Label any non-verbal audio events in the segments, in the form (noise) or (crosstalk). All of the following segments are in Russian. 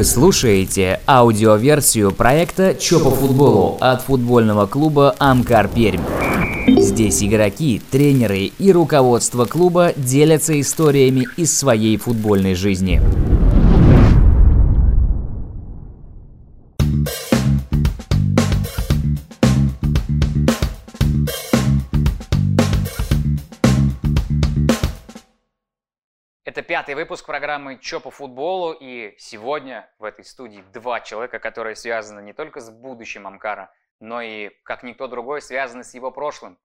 Вы слушаете аудиоверсию проекта «Чё по футболу» от футбольного клуба «Амкар Пермь». Здесь игроки, тренеры и руководство клуба делятся историями из своей футбольной жизни. Выпуск программы «Чё по футболу» и сегодня в этой студии два человека, которые связаны не только с будущим Амкара, но и, как никто другой, связаны с его прошлым.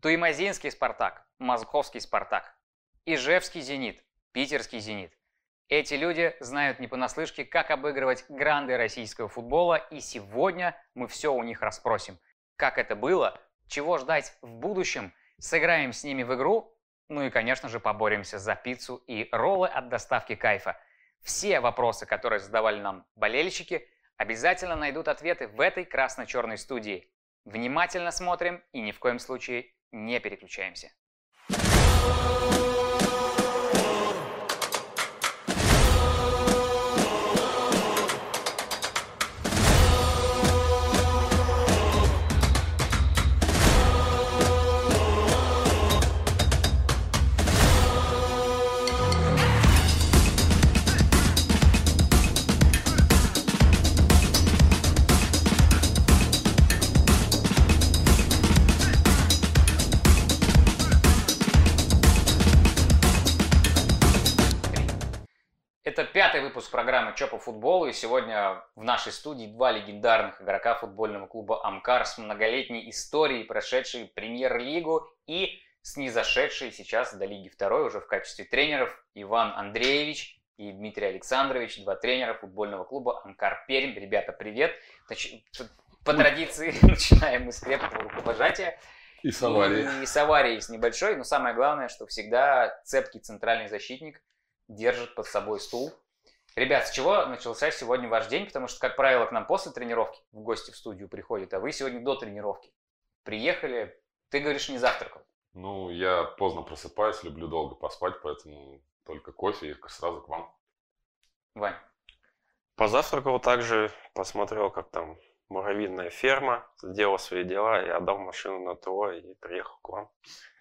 Туимазинский «Спартак», Московский «Спартак», Ижевский «Зенит», Питерский «Зенит». Эти люди знают не понаслышке, как обыгрывать гранды российского футбола, и сегодня мы все у них расспросим. Как это было, чего ждать в будущем, сыграем с ними в игру, ну и, конечно же, поборемся за пиццу и роллы от доставки кайфа. Все вопросы, которые задавали нам болельщики, обязательно найдут ответы в этой красно-черной студии. Внимательно смотрим и ни в коем случае не переключаемся. Это выпуск программы «Чё по футболу», и сегодня в нашей студии два легендарных игрока футбольного клуба «Амкар» с многолетней историей, прошедшие премьер-лигу и снизошедшие сейчас до Лиги второй уже в качестве тренеров Иван Андреевич и Дмитрий Александрович, два тренера футбольного клуба «Амкар Пермь». Ребята, привет! По традиции (laughs) начинаем мы с крепкого рукопожатия. И с аварией. И с аварией с небольшой, но самое главное, что всегда цепкий центральный защитник держит под собой стул. Ребят, с чего начался сегодня ваш день? Потому что, как правило, к нам после тренировки в гости в студию приходят, а вы сегодня до тренировки. Приехали, ты говоришь, не завтракал. Ну, я поздно просыпаюсь, люблю долго поспать, поэтому только кофе и сразу к вам. Вань, Позавтракал также, посмотрел, как там муравьиная ферма, сделал свои дела и отдал машину на ТО и приехал к вам.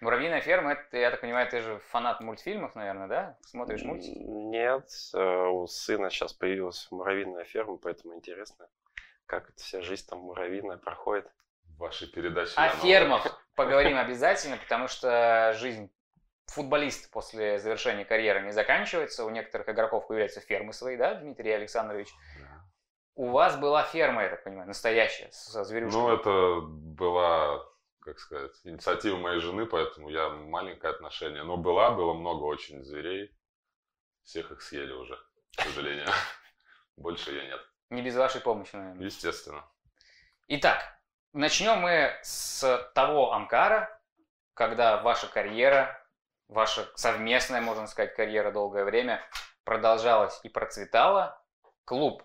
муравьиная ферма, это, я так понимаю, ты же фанат мультфильмов, наверное, да? Смотришь мультики? Нет, э, у сына сейчас появилась муравьиная ферма, поэтому интересно, как эта вся жизнь там муравьиная проходит. В вашей передаче. О я фермах (laughs) поговорим обязательно, потому что жизнь футболиста после завершения карьеры не заканчивается. У некоторых игроков появляются фермы свои, да, Дмитрий Александрович? У вас была ферма, я так понимаю, настоящая, со зверюшками. Ну, это была, как сказать, инициатива моей жены, поэтому я маленькое отношение. Но была, было много очень зверей. Всех их съели уже, к сожалению. (laughs) Больше я нет. Не без вашей помощи, наверное. Естественно. Итак, начнем мы с того Амкара, когда ваша карьера, ваша совместная, можно сказать, карьера долгое время продолжалась и процветала. Клуб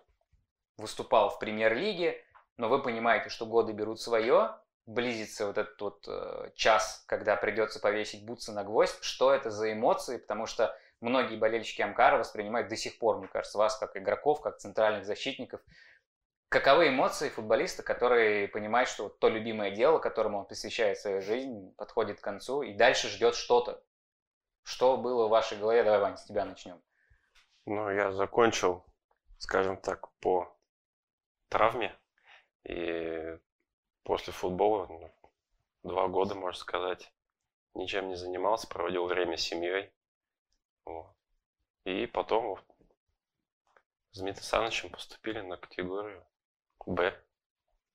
выступал в премьер-лиге, но вы понимаете, что годы берут свое, близится вот этот вот э, час, когда придется повесить бутсы на гвоздь. Что это за эмоции? Потому что многие болельщики Амкара воспринимают до сих пор, мне кажется, вас как игроков, как центральных защитников. Каковы эмоции футболиста, который понимает, что вот то любимое дело, которому он посвящает свою жизнь, подходит к концу и дальше ждет что-то? Что было в вашей голове? Давай, Вань, с тебя начнем. Ну, я закончил, скажем так, по травме. И после футбола ну, два года, можно сказать, ничем не занимался, проводил время с семьей. Вот. И потом вот с Дмитрием Александровичем поступили на категорию Б.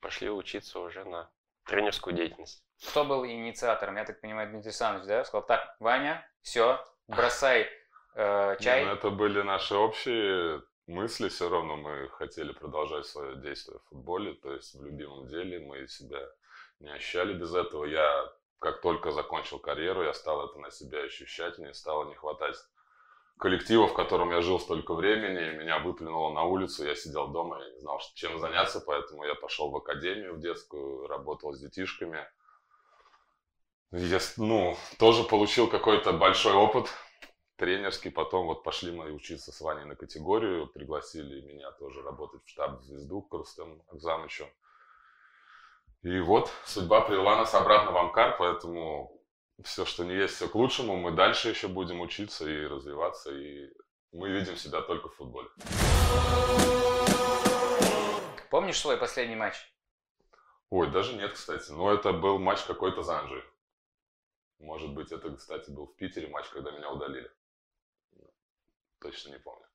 Пошли учиться уже на тренерскую деятельность. Кто был инициатором? Я так понимаю, Дмитрий Александрович, да? Сказал, так, Ваня, все, бросай э, чай. Ну, это были наши общие мысли, все равно мы хотели продолжать свое действие в футболе, то есть в любимом деле мы себя не ощущали без этого. Я как только закончил карьеру, я стал это на себя ощущать, мне стало не хватать коллектива, в котором я жил столько времени, меня выплюнуло на улицу, я сидел дома, я не знал, чем заняться, поэтому я пошел в академию в детскую, работал с детишками. Я, ну, тоже получил какой-то большой опыт, тренерский. Потом вот пошли мы учиться с Ваней на категорию. Пригласили меня тоже работать в штаб «Звезду» к Рустему Акзамычу. И вот судьба привела нас обратно в Амкар, поэтому все, что не есть, все к лучшему. Мы дальше еще будем учиться и развиваться, и мы видим себя только в футболе. Помнишь свой последний матч? Ой, даже нет, кстати. Но это был матч какой-то за Анжи. Может быть, это, кстати, был в Питере матч, когда меня удалили. Точно не помню.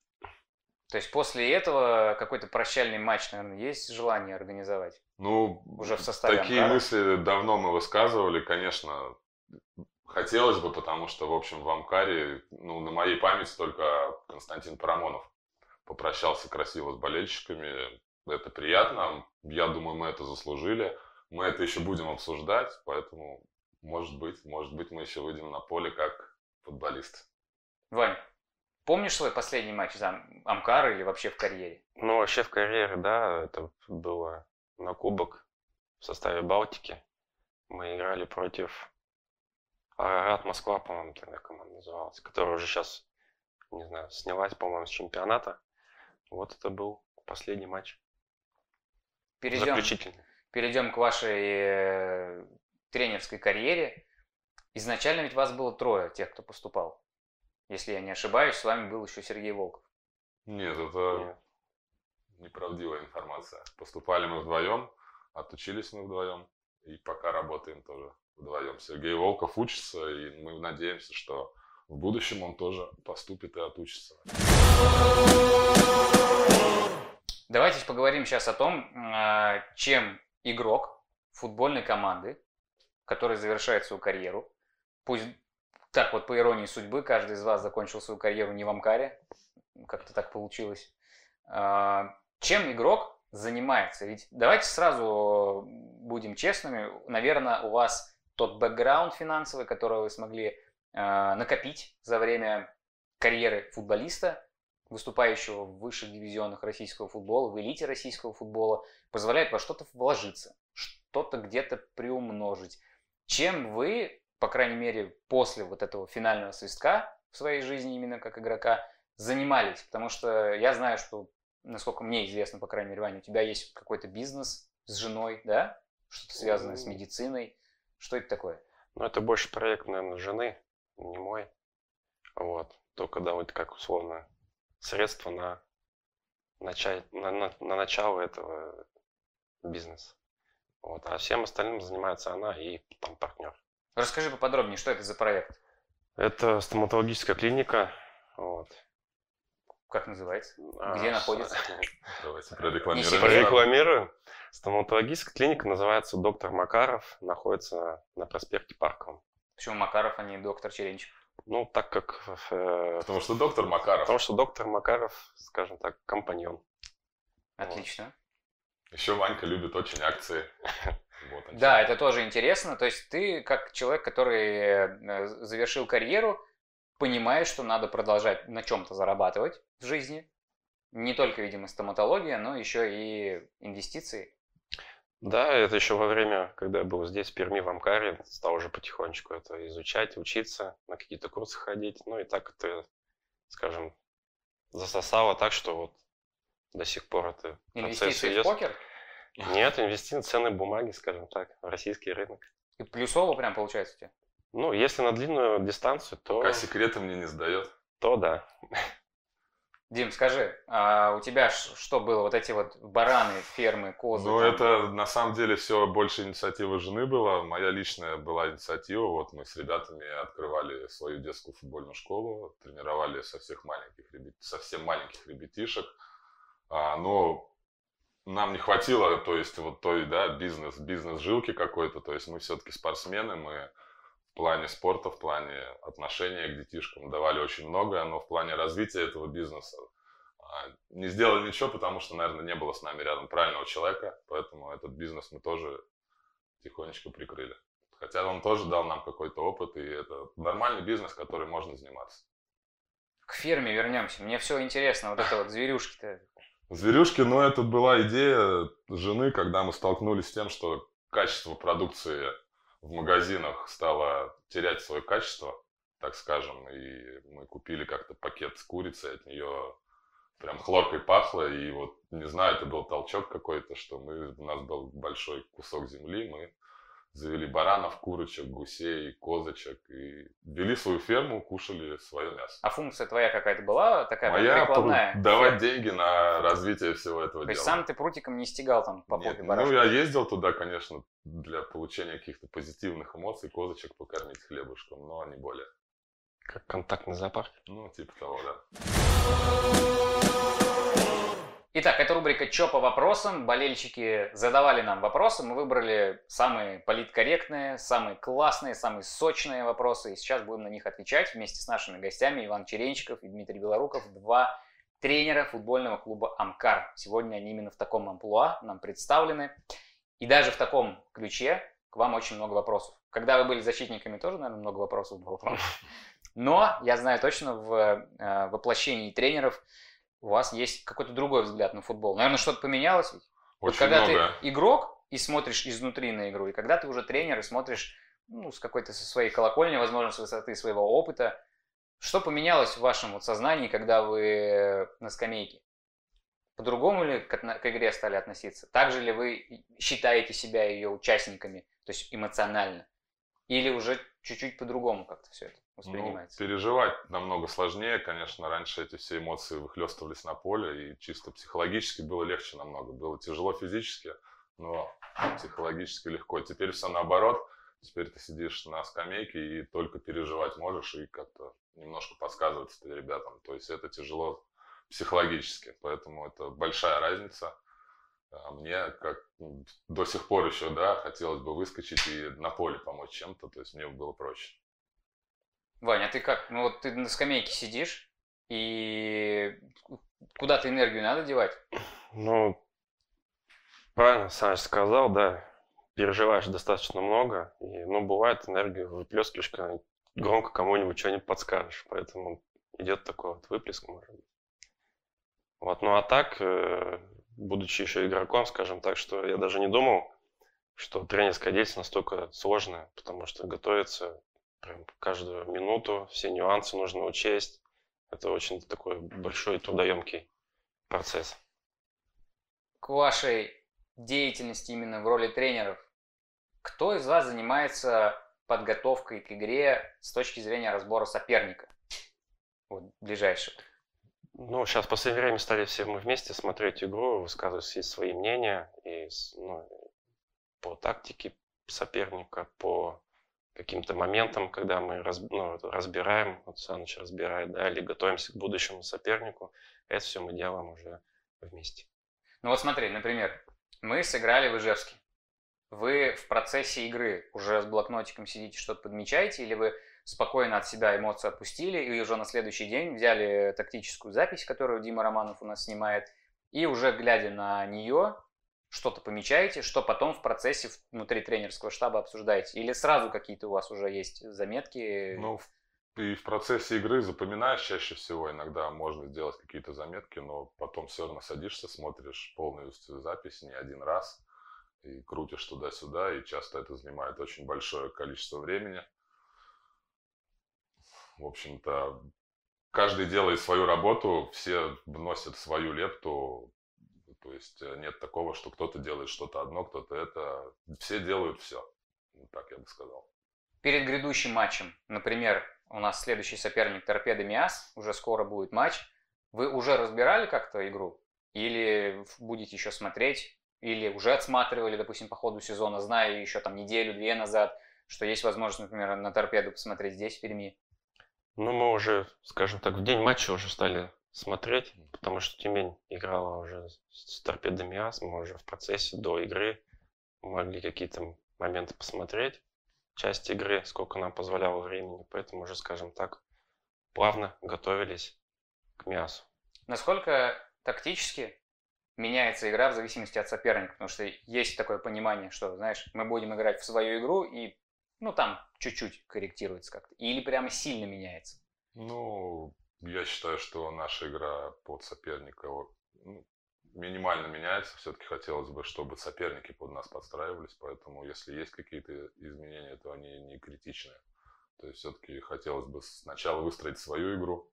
То есть после этого какой-то прощальный матч, наверное, есть желание организовать? Ну, Уже в составе такие Амкара? мысли давно мы высказывали, конечно, хотелось бы, потому что, в общем, в Амкаре, ну, на моей памяти только Константин Парамонов попрощался красиво с болельщиками. Это приятно. Я думаю, мы это заслужили. Мы это еще будем обсуждать, поэтому, может быть, может быть, мы еще выйдем на поле как футболисты. Вань, помнишь свой последний матч за Ам- Амкар или вообще в карьере? Ну, вообще в карьере, да, это было на кубок в составе Балтики. Мы играли против Арарат Москва, по-моему, тогда команда называлась, которая уже сейчас, не знаю, снялась, по-моему, с чемпионата. Вот это был последний матч. Перейдем, Заключительный. перейдем к вашей э, тренерской карьере. Изначально ведь вас было трое, тех, кто поступал. Если я не ошибаюсь, с вами был еще Сергей Волков. Нет, это Нет. неправдивая информация. Поступали мы вдвоем, отучились мы вдвоем, и пока работаем тоже вдвоем. Сергей Волков учится, и мы надеемся, что в будущем он тоже поступит и отучится. Давайте поговорим сейчас о том, а, чем игрок футбольной команды, который завершает свою карьеру, пусть так вот по иронии судьбы, каждый из вас закончил свою карьеру не в Амкаре, как-то так получилось. А, Чем игрок занимается? Ведь давайте сразу будем честными, наверное, у вас тот бэкграунд финансовый, который вы смогли а, накопить за время карьеры футболиста, выступающего в высших дивизионах российского футбола, в элите российского футбола, позволяет во что-то вложиться, что-то где-то приумножить. Чем вы, по крайней мере, после вот этого финального свистка в своей жизни именно как игрока, занимались? Потому что я знаю, что, насколько мне известно, по крайней мере, Ваня, у тебя есть какой-то бизнес с женой, да? Что-то связанное с медициной. Что это такое? Ну, это больше проект, наверное, жены, не мой. Вот. Только, да, вот как условно средства на, начать, на, на, на начало этого бизнеса. Вот. А всем остальным занимается она и там партнер. Расскажи поподробнее, что это за проект? Это стоматологическая клиника. Вот. Как называется? А, Где с- находится? (laughs) Давайте Не прорекламируем. Прорекламирую. Стоматологическая клиника называется «Доктор Макаров», находится на проспекте Парковом. Почему Макаров, а не доктор Черенчев? Ну, так как... э, Потому что доктор Макаров. потому что доктор Макаров, скажем так, компаньон. Отлично. Еще Ванька любит очень акции. (laughs) Вот он Да, это тоже интересно. То есть ты, как человек, который э, завершил карьеру, понимаешь, что надо продолжать на чем-то зарабатывать в жизни. Не только, видимо, стоматология, но еще и инвестиции. Да, это еще во время, когда я был здесь, в Перми, в Амкаре, стал уже потихонечку это изучать, учиться, на какие-то курсы ходить. Ну и так это, скажем, засосало так, что вот до сих пор это процесс Инвестиции в идет. покер. Нет, инвестиции, ценные бумаги, скажем так, в российский рынок. И плюсово прям получается у тебя. Ну, если на длинную дистанцию, то, Пока секреты мне не сдает. то да. Дим, скажи, а у тебя что было? Вот эти вот бараны, фермы, козы? Ну, там? это на самом деле все больше инициатива жены была. Моя личная была инициатива. Вот мы с ребятами открывали свою детскую футбольную школу, тренировали со всех маленьких ребят, совсем маленьких ребятишек. А, но нам не хватило, то есть вот той, да, бизнес, бизнес жилки какой-то. То есть мы все-таки спортсмены, мы в плане спорта, в плане отношения к детишкам давали очень многое, но в плане развития этого бизнеса а, не сделали ничего, потому что, наверное, не было с нами рядом правильного человека, поэтому этот бизнес мы тоже тихонечко прикрыли. Хотя он тоже дал нам какой-то опыт, и это нормальный бизнес, который можно заниматься. К ферме вернемся. Мне все интересно. Вот это вот зверюшки-то. Зверюшки, ну, это была идея жены, когда мы столкнулись с тем, что качество продукции в магазинах стало терять свое качество, так скажем, и мы купили как-то пакет с курицей, от нее прям хлоркой пахло, и вот, не знаю, это был толчок какой-то, что мы, у нас был большой кусок земли, мы завели баранов, курочек, гусей, козочек и вели свою ферму, кушали свое мясо. А функция твоя какая-то была такая Моя прикладная? давать деньги на развитие всего этого То дела. есть сам ты прутиком не стегал там по попе ну барашка? я ездил туда, конечно, для получения каких-то позитивных эмоций, козочек покормить хлебушком, но не более. Как контактный зоопарк. Ну, типа того, да. Итак, это рубрика «Чё по вопросам?». Болельщики задавали нам вопросы, мы выбрали самые политкорректные, самые классные, самые сочные вопросы, и сейчас будем на них отвечать вместе с нашими гостями Иван Черенчиков и Дмитрий Белоруков, два тренера футбольного клуба «Амкар». Сегодня они именно в таком амплуа нам представлены, и даже в таком ключе к вам очень много вопросов. Когда вы были защитниками, тоже, наверное, много вопросов было. Но я знаю точно, в э, воплощении тренеров у вас есть какой-то другой взгляд на футбол. Наверное, что-то поменялось ведь? Вот Очень когда много. ты игрок и смотришь изнутри на игру, и когда ты уже тренер и смотришь ну, с какой-то со своей колокольни, возможно, с высоты своего опыта, что поменялось в вашем вот сознании, когда вы на скамейке? По-другому ли к, к игре стали относиться? Так же ли вы считаете себя ее участниками, то есть эмоционально? Или уже чуть-чуть по-другому как-то все это воспринимается? Ну, переживать намного сложнее, конечно. Раньше эти все эмоции выхлестывались на поле, и чисто психологически было легче намного. Было тяжело физически, но психологически легко. Теперь все наоборот. Теперь ты сидишь на скамейке и только переживать можешь и как-то немножко подсказывать это ребятам. То есть это тяжело психологически, поэтому это большая разница. А Мне как м, до сих пор еще, да, хотелось бы выскочить и на поле помочь чем-то, то есть мне было проще. Ваня, а ты как? Ну вот ты на скамейке сидишь, и куда-то энергию надо девать? Ну, правильно Саныч сказал, да. Переживаешь достаточно много, и, ну, бывает энергию выплескиваешь, когда громко кому-нибудь что-нибудь подскажешь, поэтому идет такой вот выплеск, может быть. Вот, ну а так, э, будучи еще игроком, скажем так, что я даже не думал, что тренерская деятельность настолько сложная, потому что готовиться прям каждую минуту, все нюансы нужно учесть. Это очень такой большой трудоемкий процесс. К вашей деятельности именно в роли тренеров, кто из вас занимается подготовкой к игре с точки зрения разбора соперника? Вот, ближайшего. Ну, сейчас в последнее время стали все мы вместе смотреть игру, высказывать все свои мнения и ну, по тактике соперника, по каким-то моментам, когда мы раз- ну, разбираем, вот Саныч разбирает, да, или готовимся к будущему сопернику, это все мы делаем уже вместе. Ну вот смотри, например, мы сыграли в Ижевске. Вы в процессе игры уже с блокнотиком сидите, что-то подмечаете, или вы спокойно от себя эмоции отпустили и уже на следующий день взяли тактическую запись, которую Дима Романов у нас снимает, и уже глядя на нее, что-то помечаете, что потом в процессе внутри тренерского штаба обсуждаете? Или сразу какие-то у вас уже есть заметки? Ну, и в процессе игры запоминаешь чаще всего. Иногда можно сделать какие-то заметки, но потом все равно садишься, смотришь полностью запись не один раз и крутишь туда-сюда, и часто это занимает очень большое количество времени. В общем-то, каждый делает свою работу, все вносят свою лепту, то есть э, нет такого, что кто-то делает что-то одно, кто-то это. Все делают все. Так я бы сказал. перед грядущим матчем, например, у нас следующий соперник Торпеда Миас, уже скоро будет матч, вы уже разбирали как-то игру? Или будете еще смотреть? Или уже отсматривали, допустим, по ходу сезона, зная еще там неделю-две назад, что есть возможность, например, на Торпеду посмотреть здесь, в Перми? Ну, мы уже, скажем так, в день матча уже стали смотреть, потому что Тюмень играла уже с торпедами АС, мы уже в процессе до игры могли какие-то моменты посмотреть, часть игры, сколько нам позволяло времени, поэтому уже, скажем так, плавно готовились к мясу. Насколько тактически меняется игра в зависимости от соперника? Потому что есть такое понимание, что, знаешь, мы будем играть в свою игру и, ну, там чуть-чуть корректируется как-то. Или прямо сильно меняется? Ну, я считаю, что наша игра под соперника ну, минимально меняется. Все-таки хотелось бы, чтобы соперники под нас подстраивались, поэтому если есть какие-то изменения, то они не критичные. То есть все-таки хотелось бы сначала выстроить свою игру,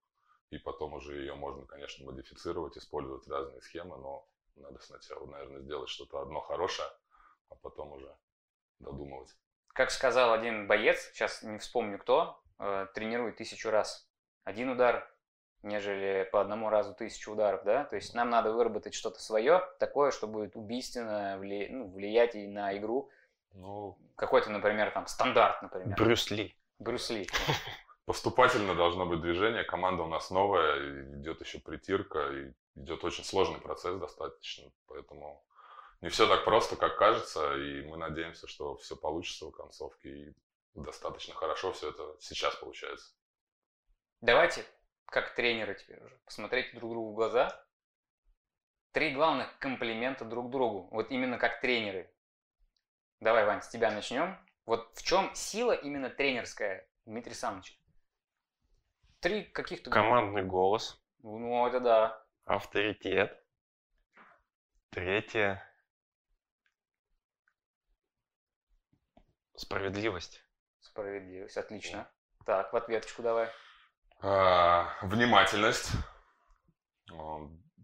и потом уже ее можно, конечно, модифицировать, использовать разные схемы, но надо сначала, наверное, сделать что-то одно хорошее, а потом уже додумывать. Как сказал один боец, сейчас не вспомню кто, э, тренирует тысячу раз один удар, нежели по одному разу тысячу ударов, да? То есть нам надо выработать что-то свое, такое, что будет убийственно вли... ну, влиять и на игру. Ну, Какой-то, например, там стандарт, например. Брюс Ли. Брюс Ли. (laughs) поступательно должно быть движение. Команда у нас новая, идет еще притирка, и идет очень сложный процесс достаточно. Поэтому не все так просто, как кажется, и мы надеемся, что все получится в концовке, и достаточно хорошо все это сейчас получается. Давайте, как тренеры теперь уже, посмотреть друг другу в глаза. Три главных комплимента друг другу. Вот именно как тренеры. Давай, Вань, с тебя начнем. Вот в чем сила именно тренерская Дмитрия Самовича? Три каких-то... Командный голос, Ну, это да. авторитет. Третье. Справедливость. Справедливость, отлично. Так, в ответочку давай. А, внимательность.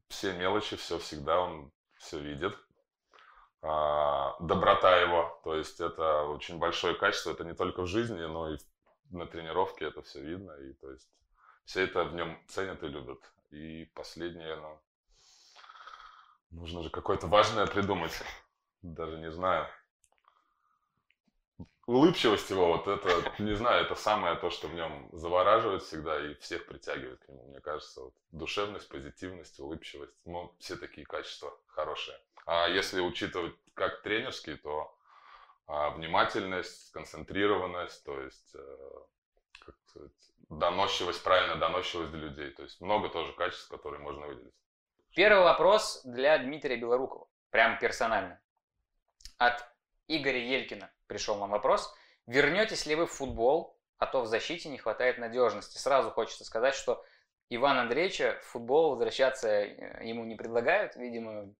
Все мелочи, все всегда, он все видит. А, доброта его, то есть это очень большое качество, это не только в жизни, но и на тренировке это все видно, и то есть все это в нем ценят и любят. И последнее, ну, нужно же какое-то важное придумать, (laughs) даже не знаю. Улыбчивость его, вот это, не знаю, это самое то, что в нем завораживает всегда и всех притягивает к нему. Мне кажется, вот, душевность, позитивность, улыбчивость, ну, все такие качества хорошие. А если учитывать как тренерский, то а, внимательность, сконцентрированность, то есть э, как сказать, доносчивость, правильно доносчивость до людей. То есть много тоже качеств, которые можно выделить. Первый вопрос для Дмитрия Белорукова. Прям персонально. От Игоря Елькина пришел нам вопрос. Вернетесь ли вы в футбол, а то в защите не хватает надежности? Сразу хочется сказать, что Иван Андреевича в футбол возвращаться э, ему не предлагают. Видимо,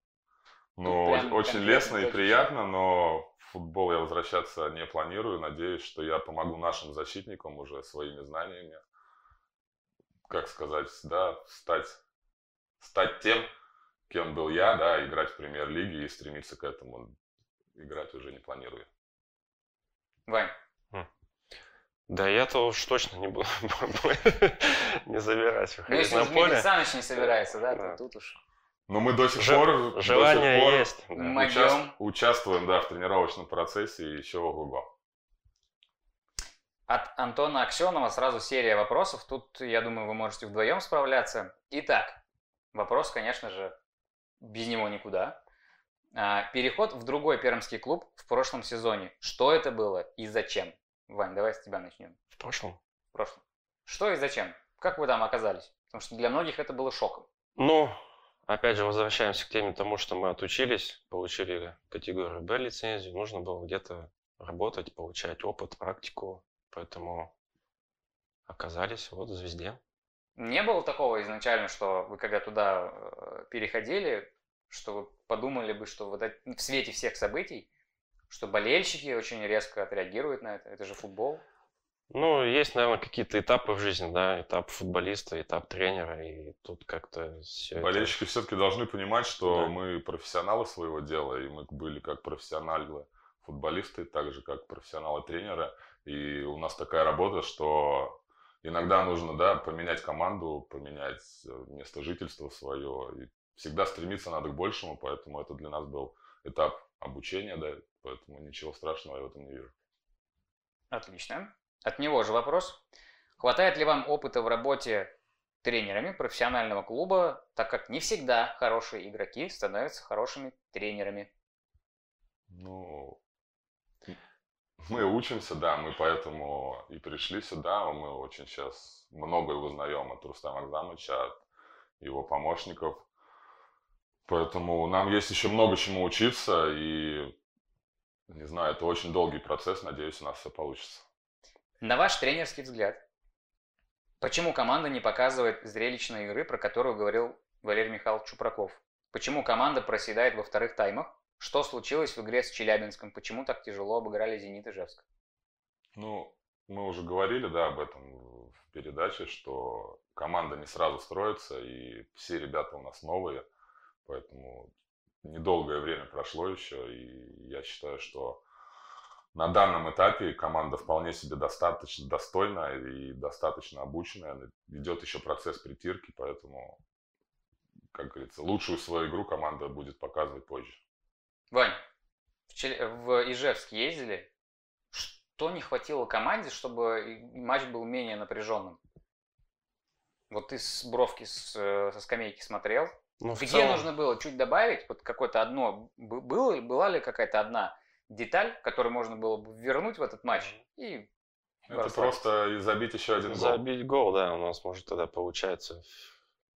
Ну, Прям очень лестно и приятно, но в футбол я возвращаться не планирую. Надеюсь, что я помогу нашим защитникам уже своими знаниями, как сказать, да, стать, стать тем, кем был я, да, играть в премьер-лиге и стремиться к этому. Играть уже не планирую. Вань, Да я-то уж точно не (laughs) буду не забирать ну выходить если на поле. Саныч не собирается, да, Да. то тут уж Но мы до сих Же- пор, до Желание сих пор есть. да. Мы- учас- Могем. участвуем, да, в тренировочном процессе и еще ого-го. От Антона Аксенова сразу серия вопросов. Тут, я думаю, вы можете вдвоем справляться. Итак, вопрос, конечно же, без него никуда. А, Переход в другой пермский клуб в прошлом сезоне. Что это было и зачем? Вань, давай с тебя начнем. В прошлом. В прошлом. Что и зачем? Как вы там оказались? Потому что для многих это было шоком. Ну, опять же, возвращаемся к теме тому, что мы отучились, получили категорию Б лицензию, нужно было где-то работать, получать опыт, практику, поэтому оказались вот в «Звезде». Не было такого изначально, что вы когда туда э, переходили, что вы подумали бы, что вот это- в свете всех событий, что болельщики очень резко отреагируют на это. Это же футбол. Ну, есть, наверное, какие-то этапы в жизни, да, этап футболиста, этап тренера, и тут как-то все Болельщики все-таки должны понимать, что Да. мы профессионалы своего дела, и мы были как профессионалы футболисты, так же как профессионалы тренера. И у нас такая работа, что иногда нужно, да, поменять команду, поменять э, место жительства свое. И всегда стремиться надо к большему, поэтому это для нас был этап обучения, да, поэтому ничего страшного я в этом не вижу. Отлично. От него же вопрос. Хватает ли вам опыта в работе тренерами профессионального клуба, так как не всегда хорошие игроки становятся хорошими тренерами? Ну, мы учимся, да, мы поэтому и пришли сюда. Мы очень сейчас многое узнаем от Рустама Акзамыча, от его помощников. Поэтому нам есть еще много чему учиться, и, не знаю, это очень долгий процесс, надеюсь, у нас все получится. На ваш тренерский взгляд, почему команда не показывает зрелищной игры, про которую говорил Валерий Михайлович Чупраков? Почему команда проседает во вторых таймах? Что случилось в игре с Челябинском? Почему так тяжело обыграли «Зенит» Ижевск? Ну, мы уже говорили, да, об этом в передаче, что команда не сразу строится, и все ребята у нас новые, поэтому недолгое время прошло еще, и я считаю, что на данном этапе команда вполне себе достаточно достойная и достаточно обученная. Идет еще процесс притирки, поэтому, как говорится, лучшую свою игру команда будет показывать позже. Вань, в, Чел... в Ижевск ездили? Что не хватило команде, чтобы матч был менее напряженным? Вот ты с бровки э, со скамейки смотрел. Ну, Где целом... нужно было чуть добавить? Вот какое-то одно было, была ли какая-то одна деталь, которую можно было бы вернуть в этот матч и это просто забить еще один гол. Забить гол, да, у нас может тогда получается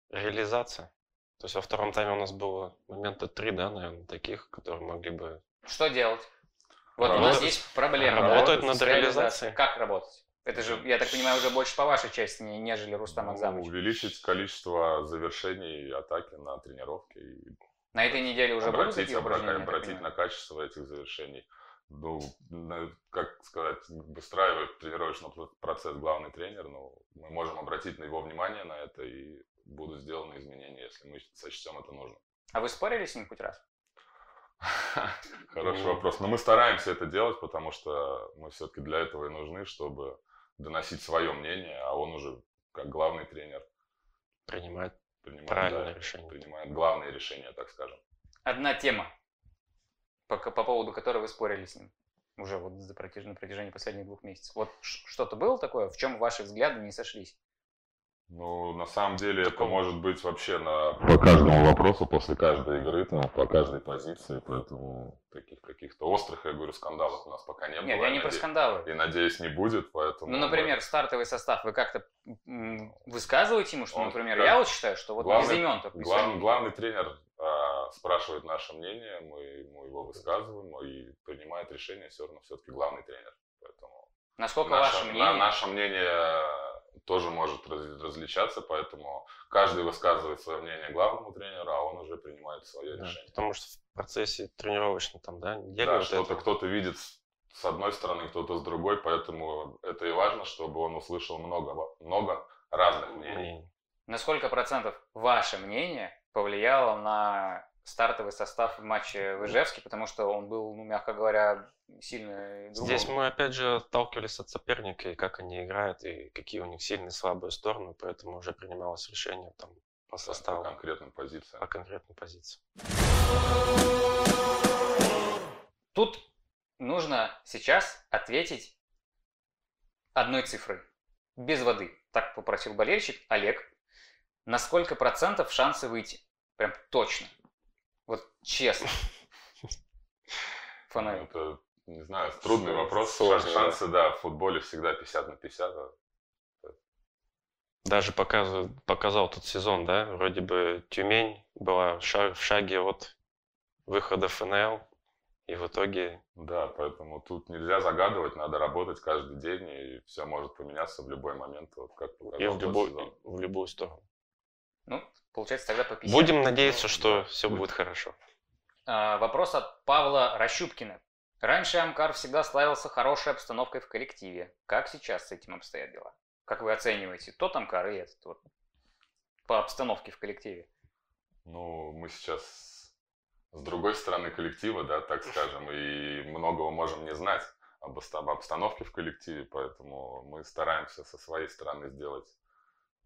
реализация. То есть во втором тайме у нас было момента три, да, наверное, таких, которые могли бы... Что делать? Вот работать, у нас есть проблема. Работать над реализацией. Как работать? Это же, я так понимаю, уже больше по вашей части, нежели Рустам ну, Акзамович. Увеличить количество завершений атаки на тренировке. И на этой неделе уже будут такие упражнения? Обратить на качество этих завершений. Ну, как сказать, выстраивает тренировочный процесс главный тренер, но мы можем обратить на его внимание на это и будут сделаны изменения, если мы сочтем это нужно. А вы спорили с ним хоть раз? (laughs) Хороший вопрос. Но мы стараемся это делать, потому что мы все-таки для этого и нужны, чтобы доносить свое мнение, а он уже как главный тренер принимает, принимает правильное да, решение. Принимает главные решения, так скажем. Одна тема, по, по поводу которой вы спорили с ним уже вот за протяж... на протяжении последних двух месяцев. Вот что-то было такое, в чем ваши взгляды не сошлись? Ну, на самом деле, это может быть вообще на по каждому вопросу после каждой игры, там, по каждой позиции, поэтому таких каких-то острых, я говорю, скандалов у нас пока не Нет, было. Нет, я не надеюсь, про скандалы. И надеюсь, не будет, поэтому... Ну, например, мы... стартовый состав, вы как-то высказываете ему, что, Он, например, как... я вот считаю, что вот главный, без имен только глав, Главный тренер а, спрашивает наше мнение, мы ему его высказываем, и принимает решение все равно все-таки главный тренер. Поэтому Насколько наше, ваше мнение? На, наше мнение тоже может раз, различаться, поэтому каждый высказывает свое мнение главному тренеру, а он уже принимает свое да, решение. Потому что в процессе тренировочном там, да, Да, вот что-то кто-то видит с одной стороны, кто-то с другой, поэтому это и важно, чтобы он услышал много, много разных мнений. На сколько процентов ваше мнение повлияло на стартовый состав в матче в Ижевске, потому что он был, ну, мягко говоря, сильно другом. Здесь мы опять же отталкивались от соперника и как они играют, и какие у них сильные и слабые стороны, поэтому уже принималось решение там по составу. По конкретным позициям. По конкретным позициям. Тут нужно сейчас ответить одной цифрой. Без воды. Так попросил болельщик Олег. На сколько процентов шансы выйти? Прям точно. Вот честно. (laughs) Фонарь. Это, не знаю, трудный вопрос. Сложный, Шансы, да. да, в футболе всегда 50 на 50. Даже показывал, показал тот сезон, да, вроде бы Тюмень была в шаге от выхода ФНЛ, и в итоге... Да, поэтому тут нельзя загадывать, надо работать каждый день, и все может поменяться в любой момент, вот как показал И в, любой, в любую сторону. Ну, получается тогда по 50. Будем надеяться, что все будет хорошо. А, вопрос от Павла Рощупкина. Раньше Амкар всегда славился хорошей обстановкой в коллективе. Как сейчас с этим обстоят дела? Как вы оцениваете тот Амкар и этот вот по обстановке в коллективе? Ну, мы сейчас с другой стороны коллектива, да, так (laughs) скажем, и многого можем не знать об обстановке в коллективе, поэтому мы стараемся со своей стороны сделать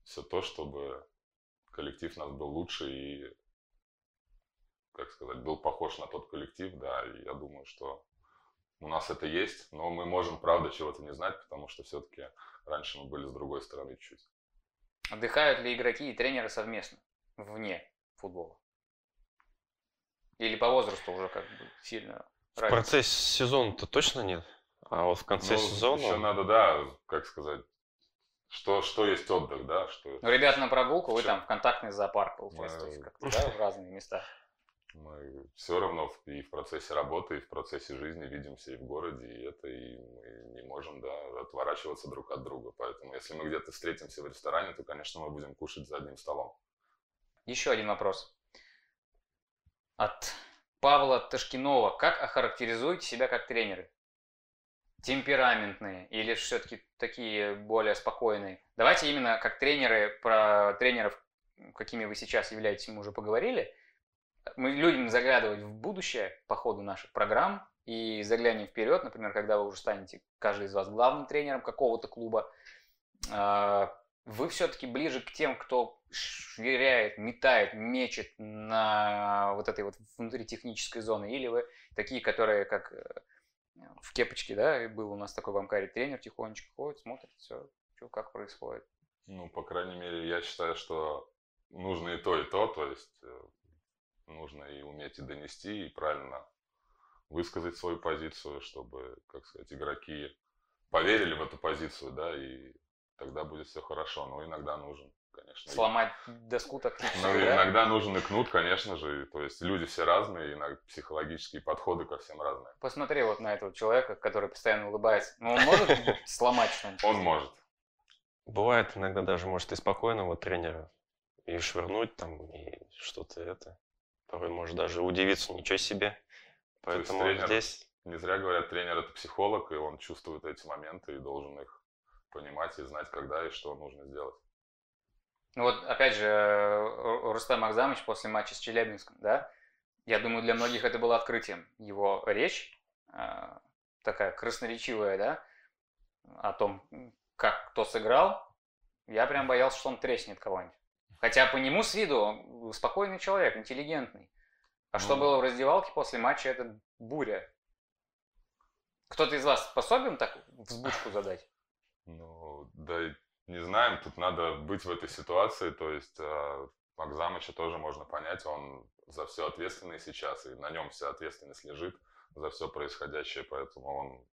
все то, чтобы коллектив у нас был лучше и, как сказать, был похож на тот коллектив, да, и я думаю, что у нас это есть, но мы можем, правда, чего-то не знать, потому что все-таки раньше мы были с другой стороны чуть. Отдыхают ли игроки и тренеры совместно, вне футбола? Или по возрасту уже как бы сильно В разница? процессе сезона-то точно нет. А вот в конце ну, сезона... Еще надо, да, как сказать, что, что есть отдых, да? Что... Ну, ребят, на прогулку вы там в контактный зоопарк, мы... как-то, да, в разные места. (laughs) Мы все равно и в процессе работы, и в процессе жизни видимся и в городе, и это, и мы не можем, да, отворачиваться друг от друга. Поэтому, если мы где-то встретимся в ресторане, то, конечно, мы будем кушать за одним столом. Еще один вопрос. От Павла Ташкинова. Как охарактеризуете себя как тренеры? Темпераментные или все-таки такие более спокойные? Давайте именно как тренеры, про тренеров, какими вы сейчас являетесь, мы уже поговорили. Мы любим заглядывать в будущее по ходу наших программ и заглянем вперед, например, когда вы уже станете, каждый из вас, главным тренером какого-то клуба. А, вы все-таки ближе к тем, кто швыряет, метает, мечет на вот этой вот внутри технической зоны, или вы такие, которые как э, в кепочке, да, был у нас такой в Амкаре тренер, тихонечко ходит, смотрит, все, что, как происходит. Ну, по крайней мере, я считаю, что нужно и то, и то, то есть э, нужно и уметь и донести, и правильно высказать свою позицию, чтобы, как сказать, игроки поверили в эту позицию, да, и тогда будет все хорошо. Но иногда нужен, конечно. Сломать доску тактически, Ну, да? иногда нужен и кнут, конечно же. То есть люди все разные, иногда психологические подходы ко всем разные. Посмотри вот на этого человека, который постоянно улыбается. Ну, он может (laughs) сломать что-нибудь? Он может. Бывает иногда даже, может, и спокойного тренера и швырнуть там, и что-то это. Порой может даже удивиться, ничего себе. То есть Поэтому тренер- здесь Не зря говорят, тренер это психолог, и он чувствует эти моменты и должен их понимать и знать, когда и что нужно сделать. Ну вот, опять же, Рустам Акзамович после матча с Челябинском, да, я думаю, для многих это было открытием. Его речь, э, такая красноречивая, да, о том, как кто сыграл, я прям боялся, что он треснет кого-нибудь. Хотя по нему с виду он спокойный человек, интеллигентный. А что Ну. было в раздевалке после матча, это буря. Кто-то из вас способен так взбучку задать? Ну, да, не знаем, тут надо быть в этой ситуации, то есть э, Макзамыча тоже можно понять, он за все ответственный сейчас, и на нем вся ответственность лежит за все происходящее, поэтому он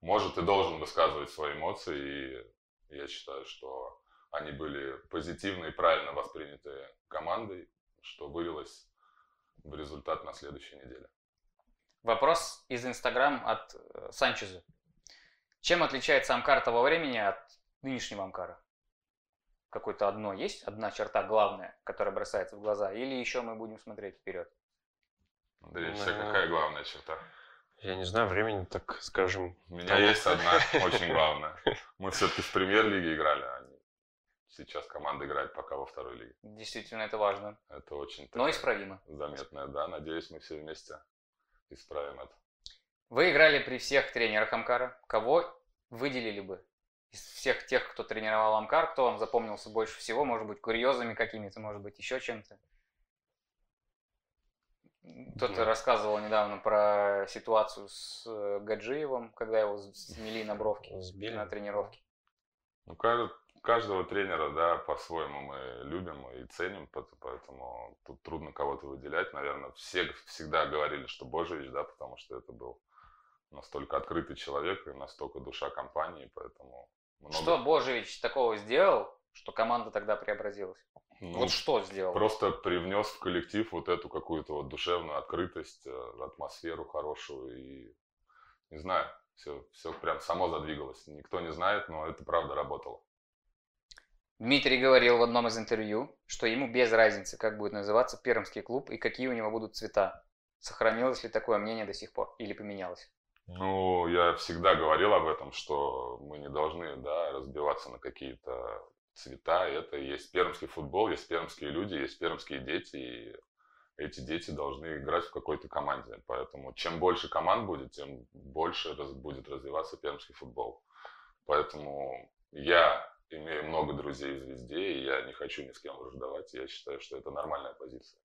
может и должен высказывать свои эмоции, и я считаю, что они были позитивно и правильно восприняты командой, что вылилось в результат на следующей неделе. Вопрос из Инстаграм от э, Санчеза. Чем отличается Амкар того времени от нынешнего Амкара? Какое-то одно есть? Одна черта главная, которая бросается в глаза? Или еще мы будем смотреть вперед? Андрей, Ну, все какая главная черта? я не знаю, времени, так скажем, У меня Того. есть одна (laughs) очень главная. Мы все-таки в премьер-лиге играли, а не- сейчас команда играет пока во второй лиге. Действительно, это важно. Это очень Но исправимо. заметная, да. Надеюсь, мы все вместе исправим это. Вы играли при всех тренерах Амкара. Кого выделили бы? Из всех тех, кто тренировал Амкар, кто вам запомнился больше всего? Может быть, курьезами какими-то, может быть, еще чем-то? Кто-то Да. рассказывал недавно про ситуацию с э, Гаджиевым, когда его смели на бровке сбили. на тренировке. Ну, кажд- каждого тренера, да, по-своему мы любим и ценим, поэтому тут трудно кого-то выделять. Наверное, все всегда говорили, что Божевич, да, потому что это был настолько открытый человек и настолько душа компании, поэтому много... Что Божевич такого сделал, что команда тогда преобразилась? Ну, вот что сделал? Просто привнес в коллектив вот эту какую-то вот душевную открытость, э, атмосферу хорошую и, не знаю, все, все прям само задвигалось. Никто не знает, но это правда работало. Дмитрий говорил в одном из интервью, что ему без разницы, как будет называться пермский клуб и какие у него будут цвета. Сохранилось ли такое мнение до сих пор или поменялось? Ну, я всегда говорил об этом, что мы не должны, да, разбиваться на какие-то цвета. Это есть пермский футбол, есть пермские люди, есть пермские дети, и эти дети должны играть в какой-то команде. Поэтому чем больше команд будет, тем больше раз- будет развиваться пермский футбол. Поэтому я имею много друзей в «Звезде», и я не хочу ни с кем враждовать. Я считаю, что это нормальная позиция.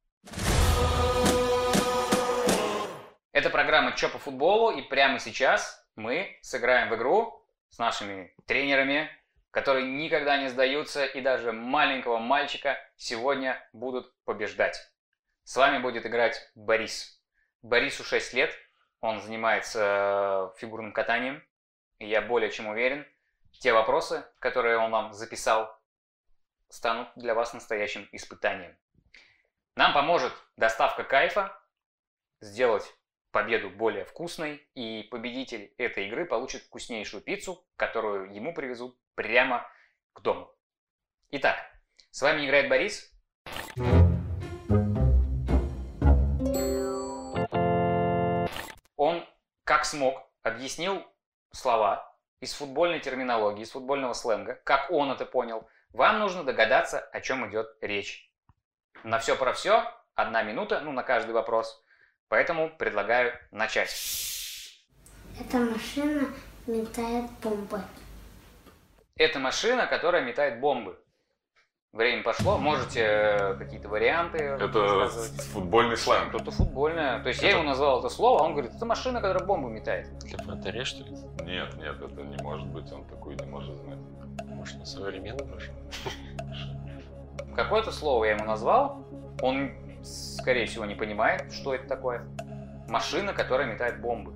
Это программа «Чё по футболу» и прямо сейчас мы сыграем в игру с нашими тренерами, которые никогда не сдаются и даже маленького мальчика сегодня будут побеждать. С вами будет играть Борис. Борису 6 лет, он занимается фигурным катанием, и я более чем уверен, те вопросы, которые он вам записал, станут для вас настоящим испытанием. Нам поможет доставка кайфа, сделать победу более вкусной, и победитель этой игры получит вкуснейшую пиццу, которую ему привезут прямо к дому. Итак, с вами играет Борис. Он, как смог, объяснил слова из футбольной терминологии, из футбольного сленга, как он это понял. Вам нужно догадаться, о чем идет речь. На все про все, одна минута, ну, на каждый вопрос. Поэтому предлагаю начать. Эта машина метает бомбы. Это машина, которая метает бомбы. Время пошло, можете э, какие-то варианты Это футбольный сленг. Кто-то футбольная. То есть я ему назвал это слово, а он говорит, это машина, которая бомбу метает. Для вратаря, что ли? Нет, нет, это не может быть, он такую не может знать. Может, на современный машина? Какое-то слово я ему назвал, он, скорее всего, не понимает, что это такое. Машина, которая метает бомбы.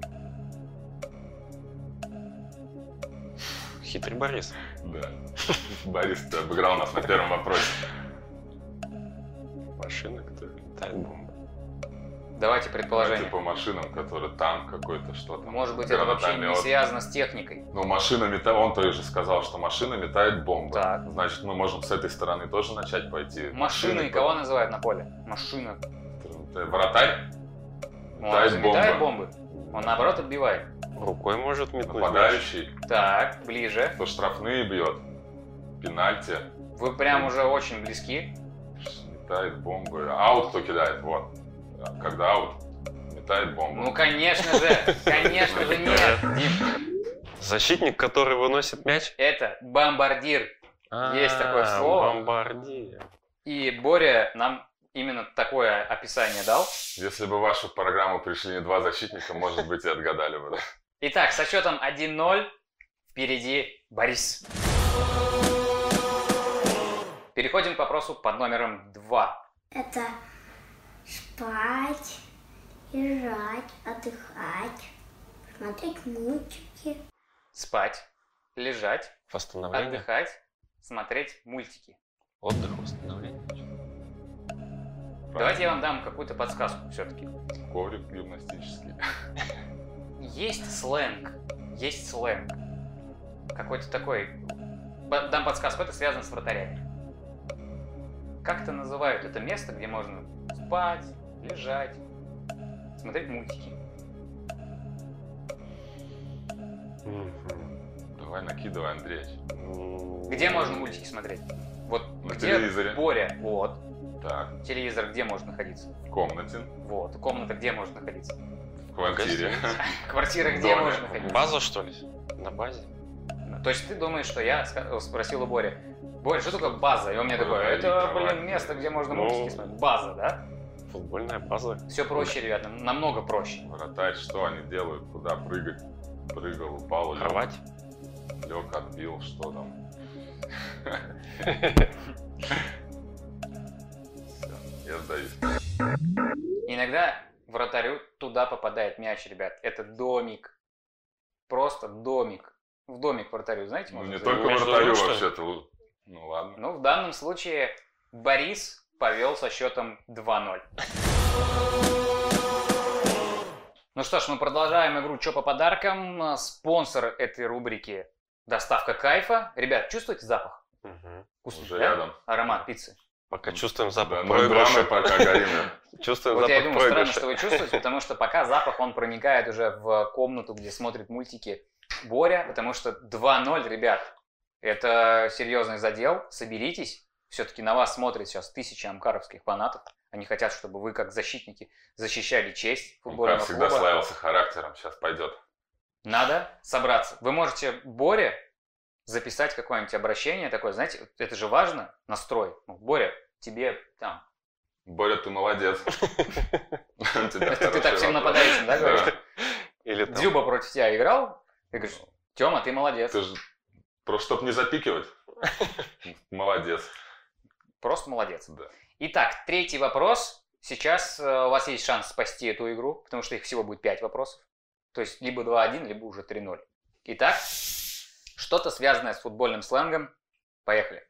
Хитрый Борис. Да. Борис, обыграл нас на первом вопросе. Машина, которая летает бомбы. Давайте Ну, предположение. типа машинам, который танк какой-то, что там. Может быть, это вообще не связано с техникой. Ну, машина метает, он тоже сказал, что машина метает бомбы. Так. Значит, мы можем с этой стороны тоже начать пойти. Машиной кого называют на поле? Машина. Ты Вратарь? Метает метает бомбы. бомбы? Он наоборот отбивает. Рукой может метнуть. Нападающий, Так, ближе. кто штрафные бьет. Пенальти. Вы прям уже очень близки. Метает бомбы. Аут кто кидает? Вот. Когда аут, метает бомбу. Ну, конечно же, конечно же нет. Дим, Защитник, который выносит мяч. это бомбардир. Есть такое А, слово. Бомбардир. И Боря нам именно такое описание дал. Если бы в вашу программу пришли не два защитника, может быть, и отгадали бы. да. Итак, со счетом 1-0 впереди Борис. Переходим к вопросу под номером 2. Это спать, лежать, отдыхать, смотреть мультики. Спать, лежать, Восстановление. отдыхать, смотреть мультики. Отдых, восстановление. Давайте я вам дам какую-то подсказку все-таки. Коврик гимнастический. Есть сленг, есть сленг. Какой-то такой. Дам подсказку, это связано с вратарями. Как это называют? Это место, где можно спать, лежать, смотреть мультики. Давай накидывай, Андреевич. Где можно мультики смотреть? Вот На где телевизоре. Боря? Вот. Так, Телевизор где может находиться? в комнате, Вот. Комната где может находиться? в квартире. (laughs) Квартира где может находиться? База, что ли? На базе? То есть ты думаешь, что я спросил у Бори, Боря, что такое база? И он мне такой, это, блин, место, где можно Ну. мультики смотреть. База, да? Футбольная база. Все проще, ребята, намного проще. Вратарь, что они делают? Куда прыгать? Прыгал, упал, Кровать. лег, отбил, что там? Я сдаюсь. Иногда вратарю туда попадает мяч, ребят. Это домик. Просто домик. В домик вратарю, знаете, Ну, можно не сказать? только вратарю вообще-то. Ну, ладно. Ну, в данном случае Борис повел со счетом 2-0. Ну что ж, мы продолжаем игру «Чё по подаркам?». Спонсор этой рубрики – доставка кайфа. Ребят, чувствуете запах? Мгм. Вкусный, Уже да? рядом. Аромат пиццы. Пока чувствуем Да, запах ну, драмы проигрыша. пока горим. (laughs) Чувствуем Вот я и запах думаю, странно, проигрыша. что вы чувствуете, потому что пока запах, он проникает уже в комнату, где смотрит мультики Боря, потому что 2-0, ребят, это серьезный задел, соберитесь, все-таки на вас смотрят сейчас тысячи амкаровских фанатов, они хотят, чтобы вы, как защитники, защищали честь Он, футбольного как всегда, клуба. славился характером. Сейчас пойдет. Надо собраться. Вы можете Боре записать какое-нибудь обращение такое, знаете, это же важно, настрой. Ну, Боря, тебе там. Боря, ты молодец. (laughs) Ты так всем нападающим, да, говоришь? Или Дзюба против тебя играл? Ты говоришь, Тёма, ты молодец. Ты же просто чтоб не запикивать. (laughs) Молодец. Просто молодец. Да. Итак, третий вопрос. Сейчас э, у вас есть шанс спасти эту игру, потому что их всего будет 5 вопросов. То есть либо 2-1, либо уже 3-0. Итак, что-то связанное с футбольным сленгом. Поехали.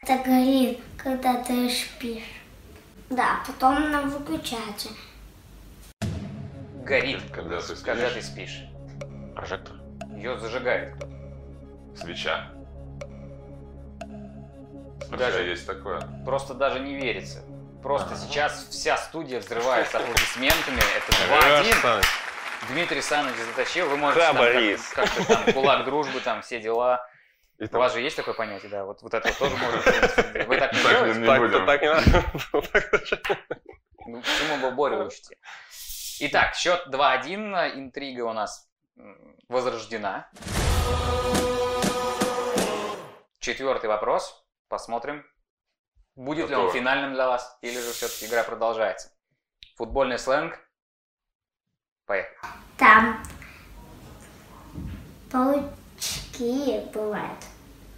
Это горит, когда ты спишь. Да, потом она выключается. Горит, Когда ты когда спишь. ты спишь. прожектор. Ее зажигает. Свеча. Даже- есть такое. Просто даже не верится. Просто Ага. сейчас вся студия взрывается аплодисментами. Это Красавец. 2-1. Дмитрий Саныч затащил. Вы можете как- как-то там кулак дружбы, там все дела. И У там- вас же есть такое понятие, да? Вот, вот это вот тоже можно. Вы так не Так делаете? не Так, будем. так не надо. Даже. Ну, вы Борю учите. Итак, счет 2-1. Интрига у нас возрождена. Четвертый вопрос. Посмотрим, будет ли он Готово. финальным для вас, или же все-таки игра продолжается. Футбольный сленг. Поехали. Там паучки бывают,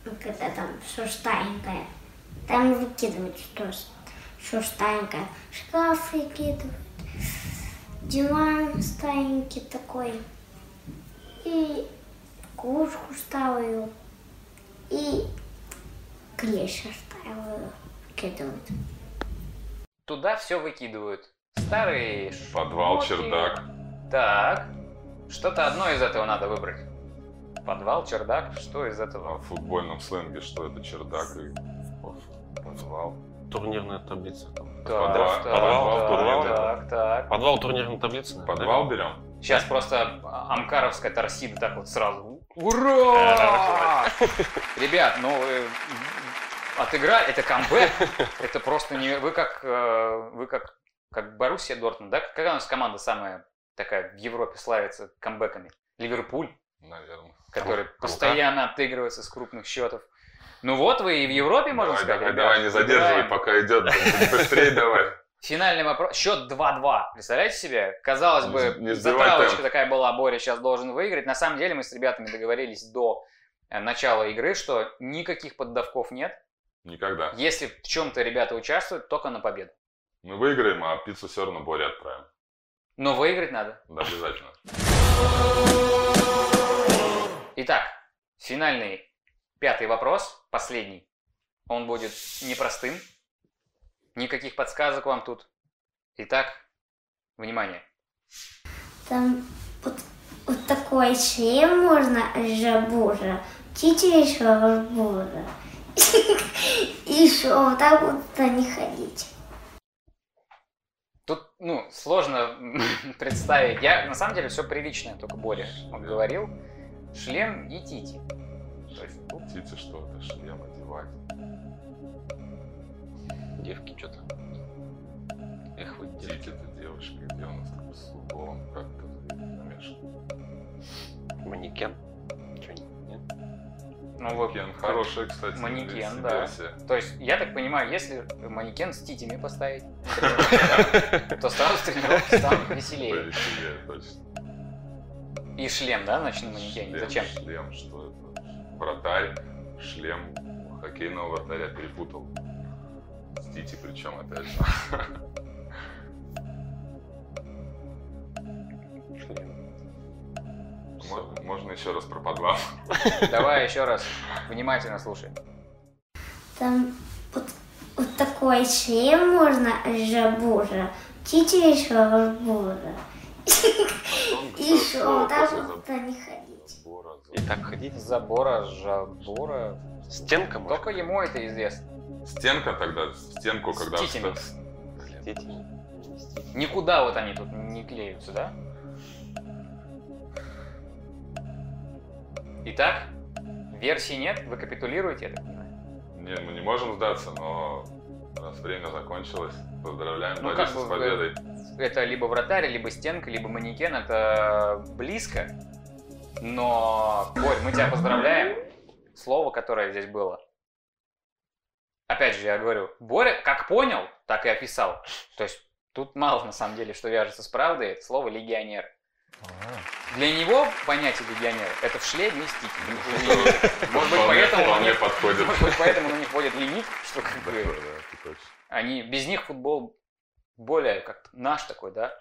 ну, когда там шустаенькое. Там выкидывают что шустаенькое. Шкаф выкидывают. Диван старенький такой. И кушку ставлю. И клеща ставлю. Выкидывают. Туда все выкидывают. Старые Подвал, шмотки. чердак. Так. Что-то одно из этого надо выбрать. Подвал, чердак, что из А этого? в футбольном сленге что это? Чердак и подвал. Турнирная таблица. Так, Подвал, так, подвал, так, подвал. так, так. Подвал турнирной таблицы. наверное, Подвал берем? Сейчас просто Амкаровская торсида так вот сразу. Ура! (laughs) Ребят, ну вы отыграли, это камбэк. (laughs) Это просто не... Вы как, э, вы как, как Боруссия Дортмунд, да? Какая у нас команда самая такая в Европе славится камбэками? Ливерпуль, Наверное. который Круто. постоянно отыгрывается с крупных счетов. Ну вот вы и в Европе, можно Давай, сказать. давай, ребят. давай, не задерживай, Играем. пока идет. Быстрее (laughs) давай. Финальный вопрос. Счет 2-2. Представляете себе? Казалось бы, не затравочка темп. такая была, Боря сейчас должен выиграть. На самом деле мы с ребятами договорились до э, начала игры, что никаких поддавков нет. Никогда. Если в чем-то ребята участвуют, только на победу. Мы выиграем, а пиццу все равно Боре отправим. Но выиграть надо. Да, обязательно. Итак, финальный пятый вопрос, последний. Он будет непростым. Никаких подсказок вам тут. Итак, внимание. Там вот, вот такой шлем можно жабура. Еще жабура. И что, вот так вот не ходить. Тут, ну, сложно (laughs) представить. Я, на самом деле, все приличное, только Боря он говорил. Шлем и тити. То есть, ну, Хотите что-то, шлем одевать. Девки что-то. Эх вы, девки. Тити это девушка, где у нас там с как-то намешано. Манекен. Ну, вот, Манекен хорошая, кстати. Манекен, да. версия. То есть, я так понимаю, если манекен с титями поставить, то сразу тренировки станут веселее. И шлем, да, значит, на манекене? Зачем? Шлем, что это? Вратарь, шлем хоккейного вратаря перепутал. С Тити причем, опять же. Можно, можно еще раз про подвал. (laughs) Давай еще раз внимательно слушай. Там вот, вот такой шлем можно жабура. Еще жабура. И что, так вот не ходить. И так ходить. Забора, жабора. Стенка может? Только ему это известно. Стенка тогда, стенку, С когда... Дети. Никуда вот они тут не клеются, да? Итак, версий нет, вы капитулируете, я так понимаю. Не, мы не можем сдаться, но раз время закончилось, поздравляем Ну, Бориса как с победой. Это либо вратарь, либо стенка, либо манекен, это близко. Но, Борь, мы тебя поздравляем. Слово, которое здесь было. Опять же, я говорю, Боря как понял, так и описал. То есть тут мало на самом деле, что вяжется с правдой, это слово легионер. Для него понятие легионер это в шлеме и стике. Может быть, Вполне- поэтому них- подходит. может быть, поэтому на них ходит лимит, что как бы они без них футбол более как наш такой, да?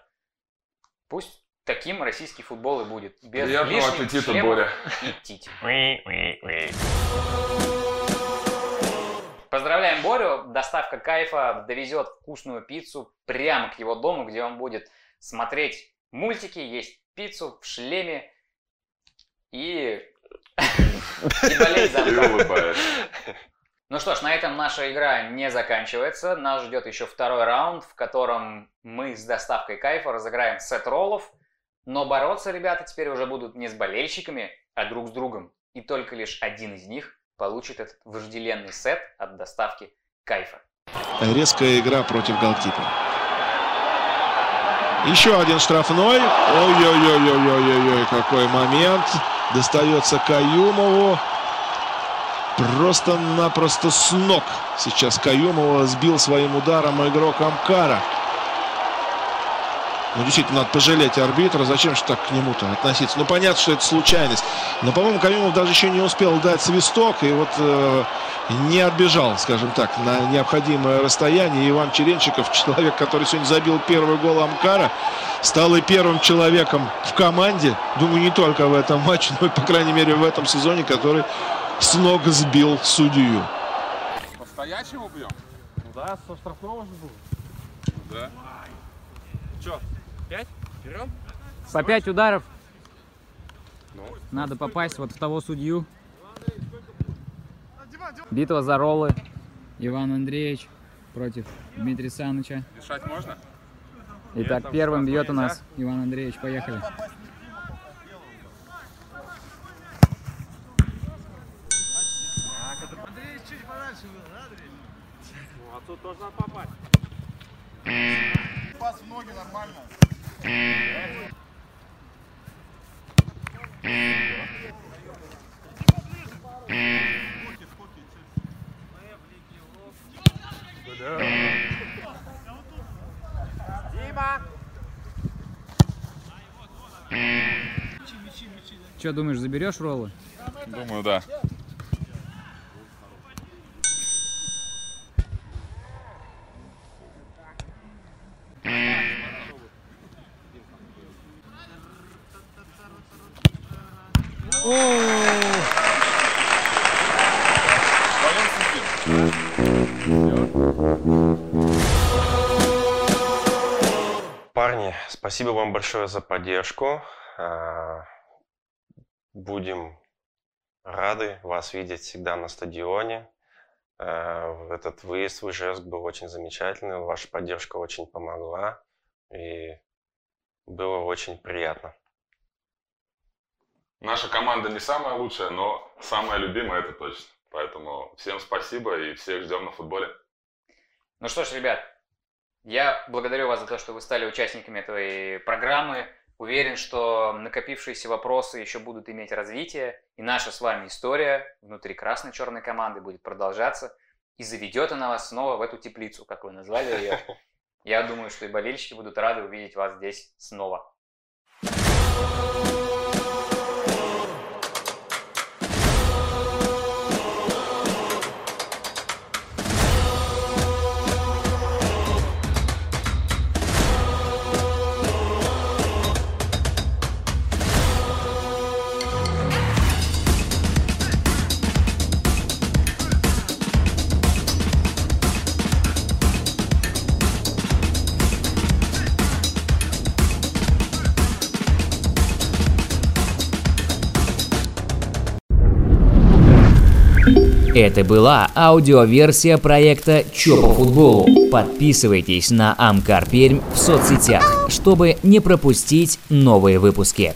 Пусть таким российский футбол и будет. Без Приятного аппетита, Боря. и тити. Поздравляем Борю. Доставка кайфа довезет вкусную пиццу прямо к его дому, где он будет смотреть мультики, есть пиццу в шлеме и, (laughs) и болеть за. Ну что ж, на этом наша игра не заканчивается. Нас ждет еще второй раунд, в котором мы с доставкой кайфа разыграем сет роллов. Но бороться ребята теперь уже будут не с болельщиками, а друг с другом. И только лишь один из них получит этот вожделенный сет от доставки кайфа. Резкая игра против голкипера. Еще один штрафной. Ой-ой-ой-ой-ой-ой, какой момент. Достается Каюмову. Просто-напросто с ног. Сейчас Каюмова сбил своим ударом игрок Амкара. Ну, действительно, надо пожалеть арбитра. Зачем же так к нему-то относиться? Ну, понятно, что это случайность. Но, по-моему, Каюмов даже еще не успел дать свисток. И вот э, не отбежал, скажем так, на необходимое расстояние. Иван Черенчиков, (laughs) человек, который сегодня забил первый гол Амкара, стал и первым человеком в команде. Думаю, не только в этом матче, но и, по крайней мере, в этом сезоне, который с ног сбил судью. По-стоячему бьем? Ну да, со штрафного же было. Да. Че, пять? Берем? По пять ударов. Ну. Надо попасть вот в того судью. Битва за роллы. Иван Андреевич против Дмитрия Саныча. Решать можно? Итак, первым бьет у нас Иван Андреевич. Поехали. Ну, а тут должна попасть. Пас в ноги нормально. Что думаешь, заберешь роллы? Думаю, да. Спасибо вам большое за поддержку. А, Будем рады вас видеть всегда на стадионе. А, Этот выезд в Ижевск был очень замечательный. Ваша поддержка очень помогла. И было очень приятно. Наша команда не самая лучшая, но самая любимая это точно. Поэтому всем спасибо и всех ждем на футболе. Ну что ж, ребят, я благодарю вас за то, что вы стали участниками этой программы. Уверен, что накопившиеся вопросы еще будут иметь развитие, и наша с вами история внутри красной-черной команды будет продолжаться, и заведет она вас снова в эту теплицу, как вы назвали ее. Я думаю, что и болельщики будут рады увидеть вас здесь снова. Это была аудиоверсия проекта «Чё по футболу». Подписывайтесь на Амкар Пермь в соцсетях, чтобы не пропустить новые выпуски.